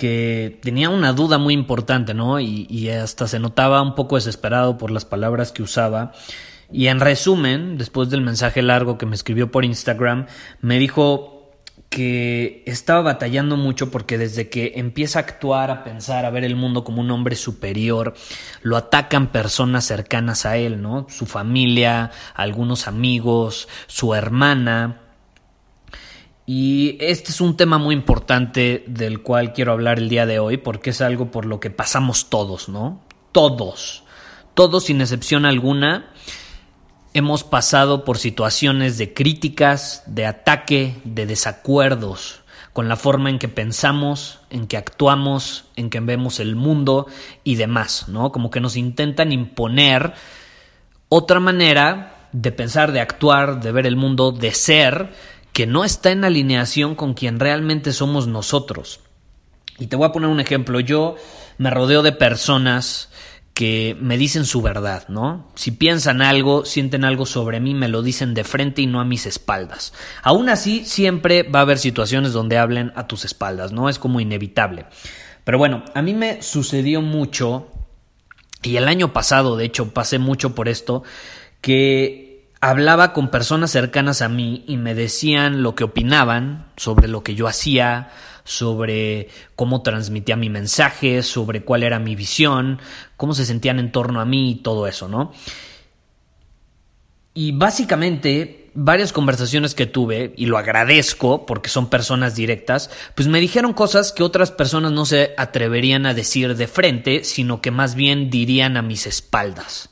que tenía una duda muy importante, ¿no? Y, hasta se notaba un poco desesperado por las palabras que usaba. Y en resumen, después del mensaje largo que me escribió por Instagram, me dijo que estaba batallando mucho porque desde que empieza a actuar, a pensar, a ver el mundo como un hombre superior, lo atacan personas cercanas a él, ¿no? Su familia, algunos amigos, su hermana. Y este es un tema muy importante del cual quiero hablar el día de hoy porque es algo por lo que pasamos todos, ¿no? Todos. Todos sin excepción alguna Hemos pasado por situaciones de críticas, de ataque, de desacuerdos con la forma en que pensamos, en que actuamos, en que vemos el mundo y demás, ¿no? Como que nos intentan imponer otra manera de pensar, de actuar, de ver el mundo, de ser, que no está en alineación con quien realmente somos nosotros. Y te voy a poner un ejemplo. Yo me rodeo de personas que me dicen su verdad, ¿no? Si piensan algo, sienten algo sobre mí, me lo dicen de frente y no a mis espaldas. Aún así, siempre va a haber situaciones donde hablen a tus espaldas, ¿no? Es como inevitable. Pero bueno, a mí me sucedió mucho, y el año pasado, de hecho, pasé mucho por esto, que hablaba con personas cercanas a mí y me decían lo que opinaban sobre lo que yo hacía, sobre cómo transmitía mi mensaje, sobre cuál era mi visión, cómo se sentían en torno a mí y todo eso, ¿no? Y básicamente, varias conversaciones que tuve, y lo agradezco porque son personas directas, pues me dijeron cosas que otras personas no se atreverían a decir de frente, sino que más bien dirían a mis espaldas.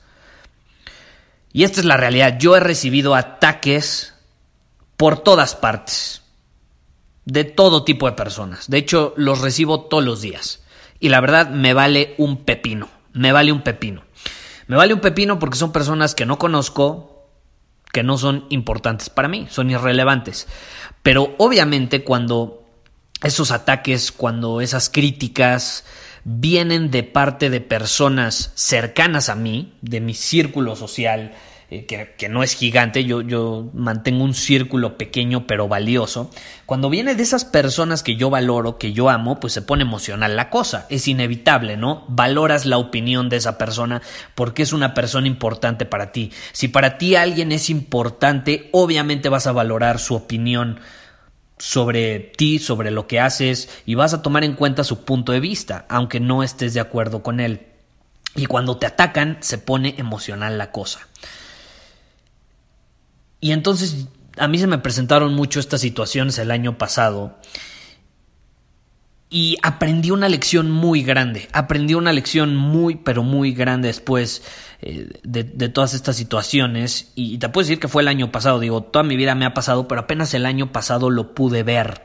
Y esta es la realidad, yo he recibido ataques por todas partes de todo tipo de personas. De hecho, los recibo todos los días. Y la verdad me vale un pepino. Me vale un pepino. Me vale un pepino porque son personas que no conozco, que no son importantes para mí, son irrelevantes. Pero obviamente cuando esos ataques, cuando esas críticas vienen de parte de personas cercanas a mí, de mi círculo social, eh, que, no es gigante, yo, yo mantengo un círculo pequeño pero valioso, cuando viene de esas personas que yo valoro, que yo amo, pues se pone emocional la cosa, es inevitable, ¿no? Valoras la opinión de esa persona porque es una persona importante para ti. Si para ti alguien es importante, obviamente vas a valorar su opinión sobre ti, sobre lo que haces y vas a tomar en cuenta su punto de vista, aunque no estés de acuerdo con él. Y cuando te atacan, se pone emocional la cosa. Y entonces a mí se me presentaron mucho estas situaciones el año pasado. Y aprendí una lección muy grande, aprendí una lección muy, pero muy grande después eh, de, todas estas situaciones. Y, y te puedo decir que fue el año pasado, digo, toda mi vida me ha pasado, pero apenas el año pasado lo pude ver.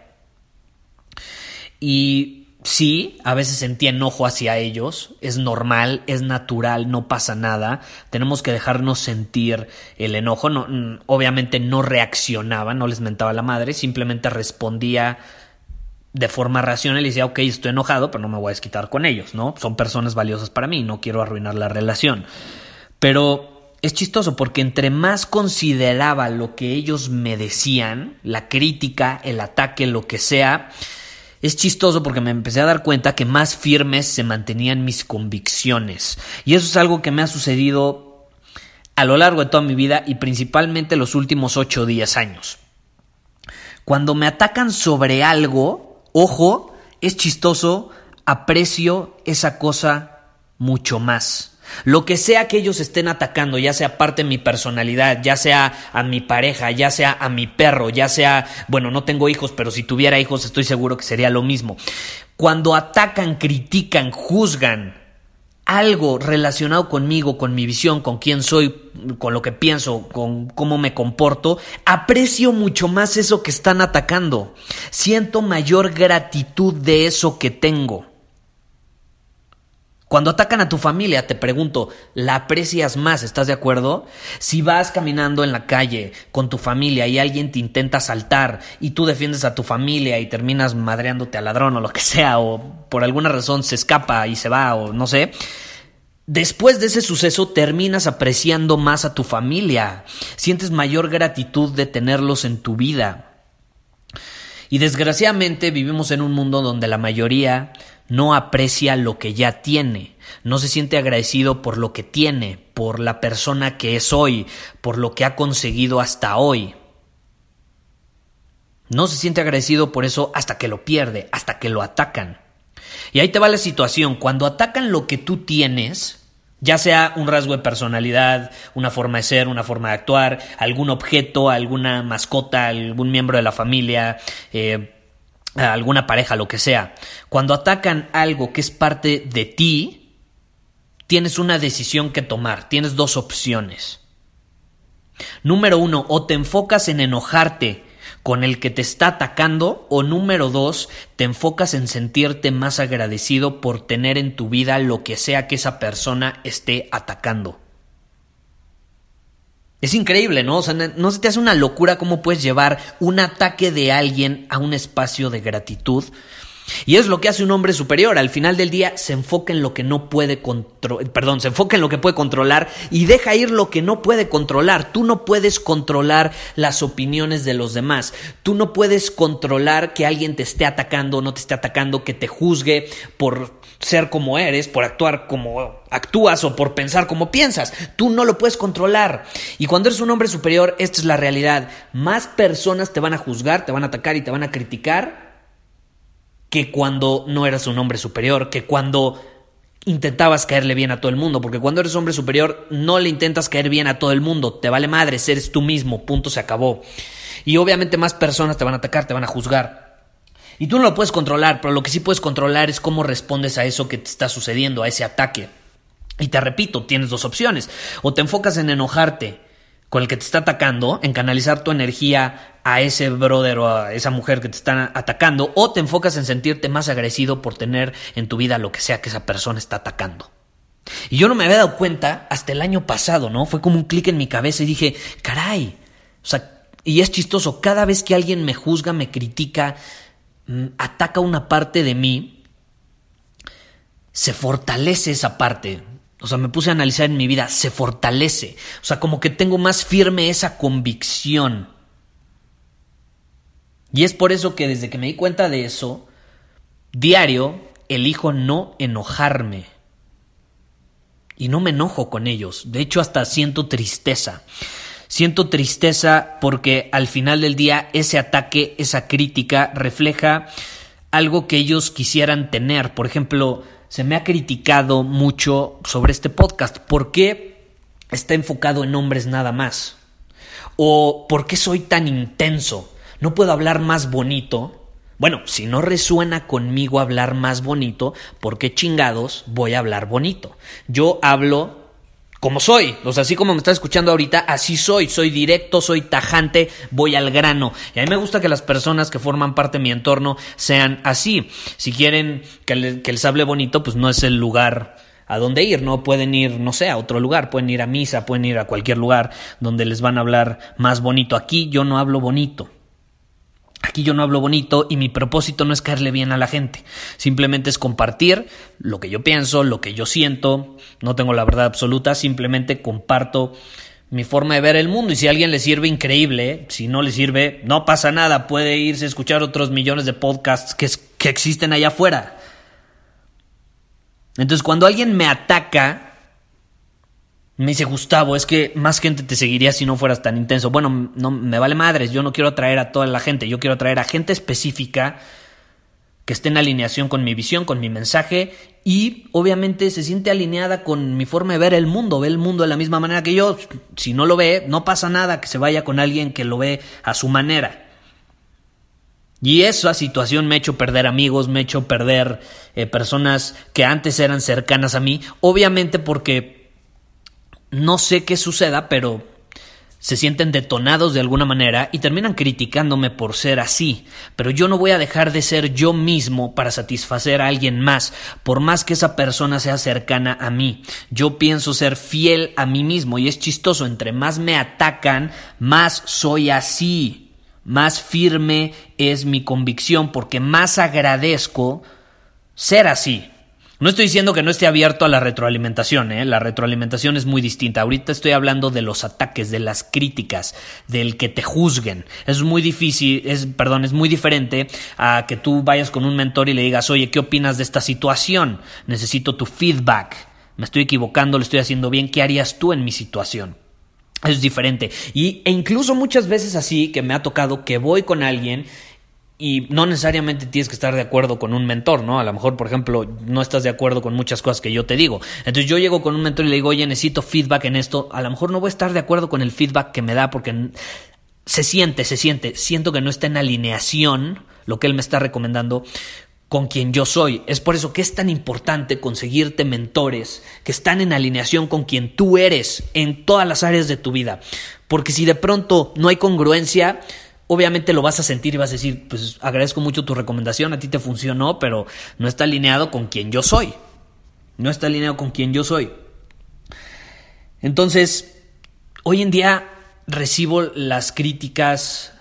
Y Sí, a veces sentía enojo hacia ellos, es normal, es natural, no pasa nada, tenemos que dejarnos sentir el enojo, no, obviamente no reaccionaba, no les mentaba la madre, simplemente respondía de forma racional y decía, ok, estoy enojado, pero no me voy a desquitar con ellos, ¿no? Son personas valiosas para mí, no quiero arruinar la relación. Pero es chistoso porque entre más consideraba lo que ellos me decían, la crítica, el ataque, lo que sea, es chistoso porque me empecé a dar cuenta que más firmes se mantenían mis convicciones. Y eso es algo que me ha sucedido a lo largo de toda mi vida y principalmente los últimos 8 o 10 años. Cuando me atacan sobre algo, ojo, es chistoso, aprecio esa cosa mucho más. Lo que sea que ellos estén atacando, ya sea parte de mi personalidad, ya sea a mi pareja, ya sea a mi perro, ya sea, bueno, no tengo hijos, pero si tuviera hijos estoy seguro que sería lo mismo. Cuando atacan, critican, juzgan algo relacionado conmigo, con mi visión, con quién soy, con lo que pienso, con cómo me comporto, aprecio mucho más eso que están atacando. Siento mayor gratitud de eso que tengo. Cuando atacan a tu familia, te pregunto, ¿la aprecias más? ¿Estás de acuerdo? Si vas caminando en la calle con tu familia y alguien te intenta asaltar y tú defiendes a tu familia y terminas madreándote al ladrón o lo que sea, o por alguna razón se escapa y se va o no sé, Después de ese suceso terminas apreciando más a tu familia, sientes mayor gratitud de tenerlos en tu vida. Y desgraciadamente vivimos en un mundo donde la mayoría no aprecia lo que ya tiene, no se siente agradecido por lo que tiene, por la persona que es hoy, por lo que ha conseguido hasta hoy. No se siente agradecido por eso hasta que lo pierde, hasta que lo atacan. Y ahí te va la situación, cuando atacan lo que tú tienes, ya sea un rasgo de personalidad, una forma de ser, una forma de actuar, algún objeto, alguna mascota, algún miembro de la familia, eh, alguna pareja, lo que sea, cuando atacan algo que es parte de ti, tienes una decisión que tomar, tienes dos opciones. Número uno, o te enfocas en enojarte con el que te está atacando, o número dos, te enfocas en sentirte más agradecido por tener en tu vida lo que sea que esa persona esté atacando. Es increíble, ¿no? O sea, no se te hace una locura cómo puedes llevar un ataque de alguien a un espacio de gratitud. Y es lo que hace un hombre superior. Al final del día se enfoca en lo que no puede controlar, perdón, se enfoca en lo que puede controlar y deja ir lo que no puede controlar. Tú no puedes controlar las opiniones de los demás. Tú no puedes controlar que alguien te esté atacando o no te esté atacando, que te juzgue por ser como eres, por actuar como actúas o por pensar como piensas. Tú no lo puedes controlar. Y cuando eres un hombre superior, esta es la realidad. Más personas te van a juzgar, te van a atacar y te van a criticar que cuando no eras un hombre superior, que cuando intentabas caerle bien a todo el mundo, porque cuando eres hombre superior no le intentas caer bien a todo el mundo, te vale madre, eres tú mismo, punto, se acabó. Y obviamente más personas te van a atacar, te van a juzgar. Y tú no lo puedes controlar, pero lo que sí puedes controlar es cómo respondes a eso que te está sucediendo, a ese ataque. Y te repito, tienes dos opciones. O te enfocas en enojarte con el que te está atacando, en canalizar tu energía a ese brother o a esa mujer que te están atacando, o te enfocas en sentirte más agresivo por tener en tu vida lo que sea que esa persona está atacando. Y yo no me había dado cuenta hasta el año pasado, ¿no? Fue como un clic en mi cabeza y dije, caray, o sea, y es chistoso, cada vez que alguien me juzga, me critica, Mm, ataca una parte de mí, se fortalece esa parte. O sea, me puse a analizar en mi vida, se fortalece. O sea, como que tengo más firme esa convicción. Y es por eso que desde que me di cuenta de eso, diario elijo no enojarme. Y no me enojo con ellos. De hecho, hasta siento tristeza. Siento tristeza porque al final del día ese ataque, esa crítica refleja algo que ellos quisieran tener. Por ejemplo, se me ha criticado mucho sobre este podcast. ¿Por qué está enfocado en hombres nada más? ¿O por qué soy tan intenso? ¿No puedo hablar más bonito? Bueno, si no resuena conmigo hablar más bonito, ¿por qué chingados voy a hablar bonito? Yo hablo como soy. O sea, así como me estás escuchando ahorita, así soy. Soy directo, soy tajante, voy al grano. Y a mí me gusta que las personas que forman parte de mi entorno sean así. Si quieren que, les hable bonito, pues no es el lugar a dónde ir, no pueden ir, no sé, a otro lugar, pueden ir a misa, pueden ir a cualquier lugar donde les van a hablar más bonito. Aquí yo no hablo bonito. Aquí yo no hablo bonito y mi propósito no es caerle bien a la gente, simplemente es compartir lo que yo pienso, lo que yo siento, no tengo la verdad absoluta, simplemente comparto mi forma de ver el mundo. Y si a alguien le sirve increíble, si no le sirve no pasa nada, puede irse a escuchar otros millones de podcasts que, que existen allá afuera. Entonces cuando alguien me ataca, me dice Gustavo, es que más gente te seguiría si no fueras tan intenso. Bueno, no me vale madres, yo no quiero atraer a toda la gente, yo quiero atraer a gente específica que esté en alineación con mi visión, con mi mensaje y obviamente se siente alineada con mi forma de ver el mundo, ve el mundo de la misma manera que yo. Si no lo ve, no pasa nada que se vaya con alguien que lo ve a su manera. Y esa situación me ha hecho perder amigos, me ha hecho perder eh, personas que antes eran cercanas a mí, obviamente porque no sé qué suceda, pero se sienten detonados de alguna manera y terminan criticándome por ser así, pero yo no voy a dejar de ser yo mismo para satisfacer a alguien más, por más que esa persona sea cercana a mí. Yo pienso ser fiel a mí mismo y es chistoso, entre más me atacan, más soy así, más firme es mi convicción, porque más agradezco ser así. No estoy diciendo que no esté abierto a la retroalimentación, ¿eh? la retroalimentación es muy distinta. Ahorita estoy hablando de los ataques, de las críticas, del que te juzguen. Es muy difícil, es, perdón, es muy diferente a que tú vayas con un mentor y le digas, oye, ¿qué opinas de esta situación? Necesito tu feedback. Me estoy equivocando, lo estoy haciendo bien. ¿Qué harías tú en mi situación? Es diferente. Y, e incluso muchas veces así que me ha tocado que voy con alguien y no necesariamente tienes que estar de acuerdo con un mentor, ¿no? A lo mejor, por ejemplo, no estás de acuerdo con muchas cosas que yo te digo. Entonces yo llego con un mentor y le digo, oye, necesito feedback en esto. A lo mejor no voy a estar de acuerdo con el feedback que me da porque se siente, se siente. Siento que no está en alineación lo que él me está recomendando con quien yo soy. Es por eso que es tan importante conseguirte mentores que están en alineación con quien tú eres en todas las áreas de tu vida. Porque si de pronto no hay congruencia, obviamente lo vas a sentir y vas a decir, pues agradezco mucho tu recomendación, a ti te funcionó, pero no está alineado con quien yo soy. No está alineado con quien yo soy. Entonces, hoy en día recibo las críticas,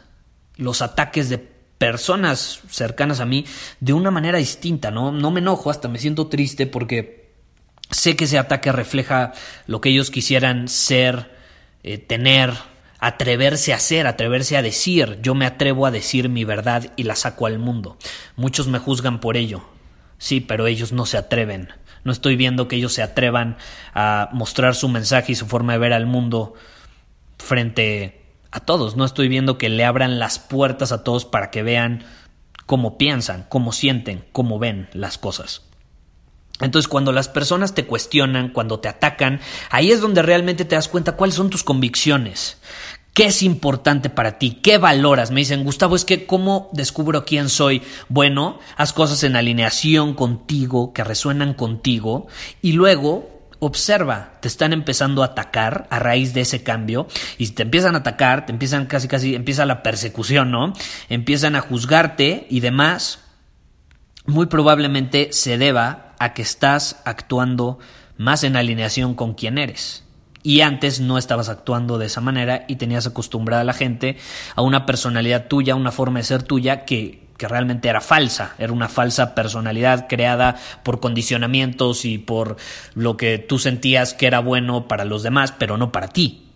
los ataques de personas cercanas a mí de una manera distinta, ¿no? No me enojo, hasta me siento triste porque sé que ese ataque refleja lo que ellos quisieran ser, eh, tener, atreverse a hacer, atreverse a decir. Yo me atrevo a decir mi verdad y la saco al mundo. Muchos me juzgan por ello. Sí, pero ellos no se atreven. No estoy viendo que ellos se atrevan a mostrar su mensaje y su forma de ver al mundo frente a todos. No estoy viendo que le abran las puertas a todos para que vean cómo piensan, cómo sienten, cómo ven las cosas. Entonces cuando las personas te cuestionan, cuando te atacan, ahí es donde realmente te das cuenta cuáles son tus convicciones. ¿Qué es importante para ti? ¿Qué valoras? Me dicen, Gustavo, es que ¿cómo descubro quién soy? Bueno, haz cosas en alineación contigo, que resuenan contigo, y luego observa, te están empezando a atacar a raíz de ese cambio, y te empiezan a atacar, te empiezan casi casi, empieza la persecución, ¿no? Empiezan a juzgarte y demás, muy probablemente se deba a que estás actuando más en alineación con quien eres y antes no estabas actuando de esa manera y tenías acostumbrada a la gente a una personalidad tuya, una forma de ser tuya que, que realmente era falsa, era una falsa personalidad creada por condicionamientos y por lo que tú sentías que era bueno para los demás, pero no para ti.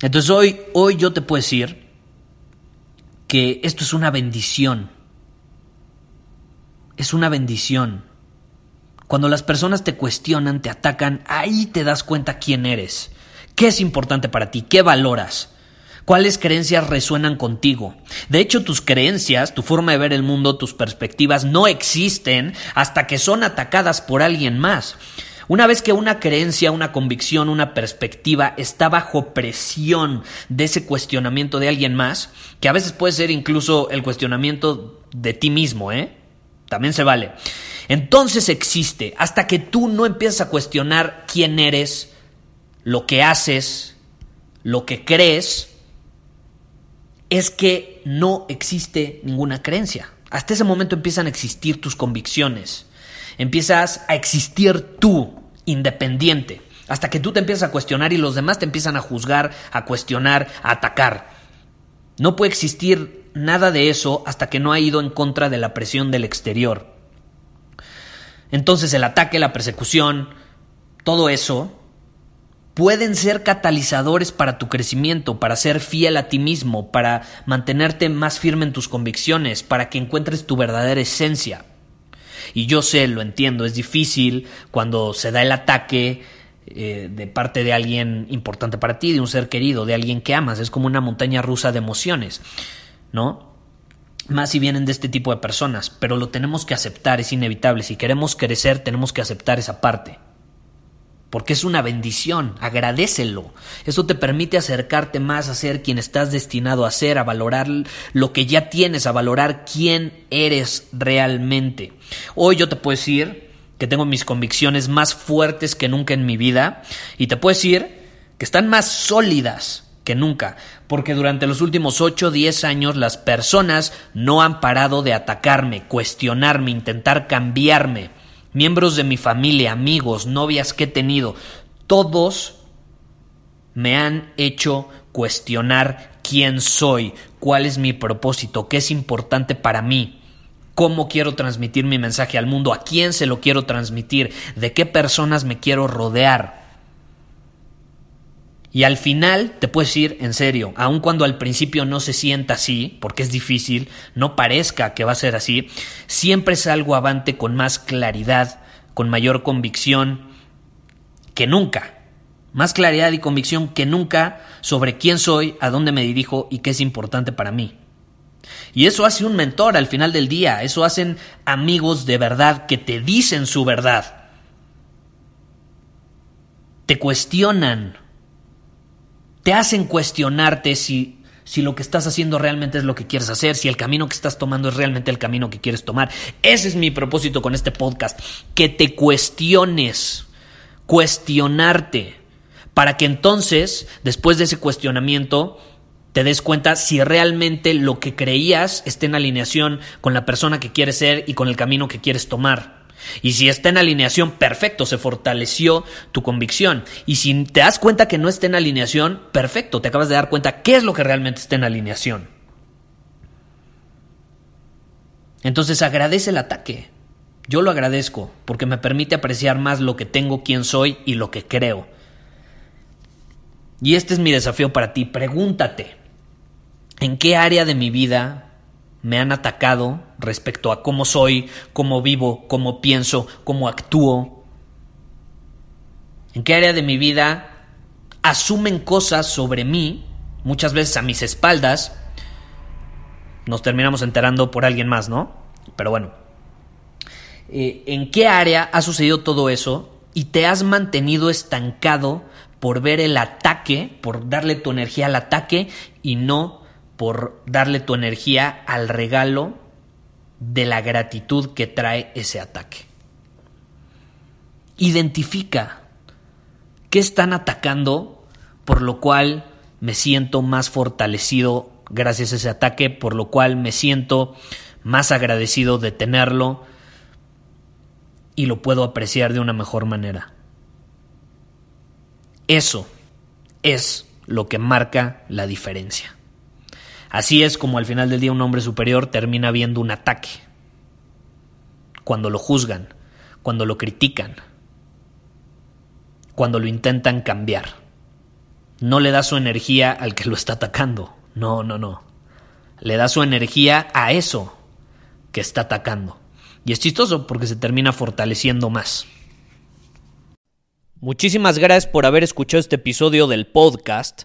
Entonces hoy, hoy yo te puedo decir que esto es una bendición. Es una bendición. Cuando las personas te cuestionan, te atacan, ahí te das cuenta quién eres. ¿Qué es importante para ti? ¿Qué valoras? ¿Cuáles creencias resuenan contigo? De hecho, tus creencias, tu forma de ver el mundo, tus perspectivas no existen hasta que son atacadas por alguien más. Una vez que una creencia, una convicción, una perspectiva está bajo presión de ese cuestionamiento de alguien más, que a veces puede ser incluso el cuestionamiento de ti mismo, ¿eh? También se vale. Entonces existe, hasta que tú no empiezas a cuestionar quién eres, lo que haces, lo que crees, es que no existe ninguna creencia. Hasta ese momento empiezan a existir tus convicciones. Empiezas a existir tú, independiente. Hasta que tú te empiezas a cuestionar y los demás te empiezan a juzgar, a cuestionar, a atacar. No puede existir nada de eso hasta que no ha ido en contra de la presión del exterior. Entonces el ataque, la persecución, todo eso pueden ser catalizadores para tu crecimiento, para ser fiel a ti mismo, para mantenerte más firme en tus convicciones, para que encuentres tu verdadera esencia. Y yo sé, lo entiendo, es difícil cuando se da el ataque eh, de parte de alguien importante para ti, de un ser querido, de alguien que amas, es como una montaña rusa de emociones, ¿no? Más si vienen de este tipo de personas, pero lo tenemos que aceptar, es inevitable. Si queremos crecer, tenemos que aceptar esa parte. Porque es una bendición, agradecelo. Eso te permite acercarte más a ser quien estás destinado a ser, a valorar lo que ya tienes, a valorar quién eres realmente. Hoy yo te puedo decir que tengo mis convicciones más fuertes que nunca en mi vida y te puedo decir que están más sólidas que nunca, porque durante los últimos 8 o 10 años las personas no han parado de atacarme, cuestionarme, intentar cambiarme. Miembros de mi familia, amigos, novias que he tenido, todos me han hecho cuestionar quién soy, cuál es mi propósito, qué es importante para mí, cómo quiero transmitir mi mensaje al mundo, a quién se lo quiero transmitir, de qué personas me quiero rodear. Y al final te puedes ir en serio, aun cuando al principio no se sienta así, porque es difícil, no parezca que va a ser así, siempre salgo avante con más claridad, con mayor convicción que nunca. Más claridad y convicción que nunca sobre quién soy, a dónde me dirijo y qué es importante para mí. Y eso hace un mentor al final del día, eso hacen amigos de verdad que te dicen su verdad. Te cuestionan, te hacen cuestionarte si, si lo que estás haciendo realmente es lo que quieres hacer, si el camino que estás tomando es realmente el camino que quieres tomar. Ese es mi propósito con este podcast, que te cuestiones, cuestionarte, para que entonces, después de ese cuestionamiento, te des cuenta si realmente lo que creías está en alineación con la persona que quieres ser y con el camino que quieres tomar. Y si está en alineación, perfecto, se fortaleció tu convicción. Y si te das cuenta que no está en alineación, perfecto, te acabas de dar cuenta qué es lo que realmente está en alineación. Entonces agradece el ataque. Yo lo agradezco porque me permite apreciar más lo que tengo, quién soy y lo que creo. Y este es mi desafío para ti. Pregúntate, ¿en qué área de mi vida me han atacado respecto a cómo soy, cómo vivo, cómo pienso, cómo actúo. ¿En qué área de mi vida asumen cosas sobre mí, muchas veces a mis espaldas? Nos terminamos enterando por alguien más, ¿no? Pero bueno. Eh, ¿En qué área ha sucedido todo eso y te has mantenido estancado por ver el ataque, por darle tu energía al ataque y no por darle tu energía al regalo de la gratitud que trae ese ataque. Identifica qué están atacando, por lo cual me siento más fortalecido gracias a ese ataque, por lo cual me siento más agradecido de tenerlo y lo puedo apreciar de una mejor manera. Eso es lo que marca la diferencia. Así es como al final del día un hombre superior termina viendo un ataque. Cuando lo juzgan, cuando lo critican, cuando lo intentan cambiar. No le da su energía al que lo está atacando. No, no, no. Le da su energía a eso que está atacando. Y es chistoso porque se termina fortaleciendo más. Muchísimas gracias por haber escuchado este episodio del podcast.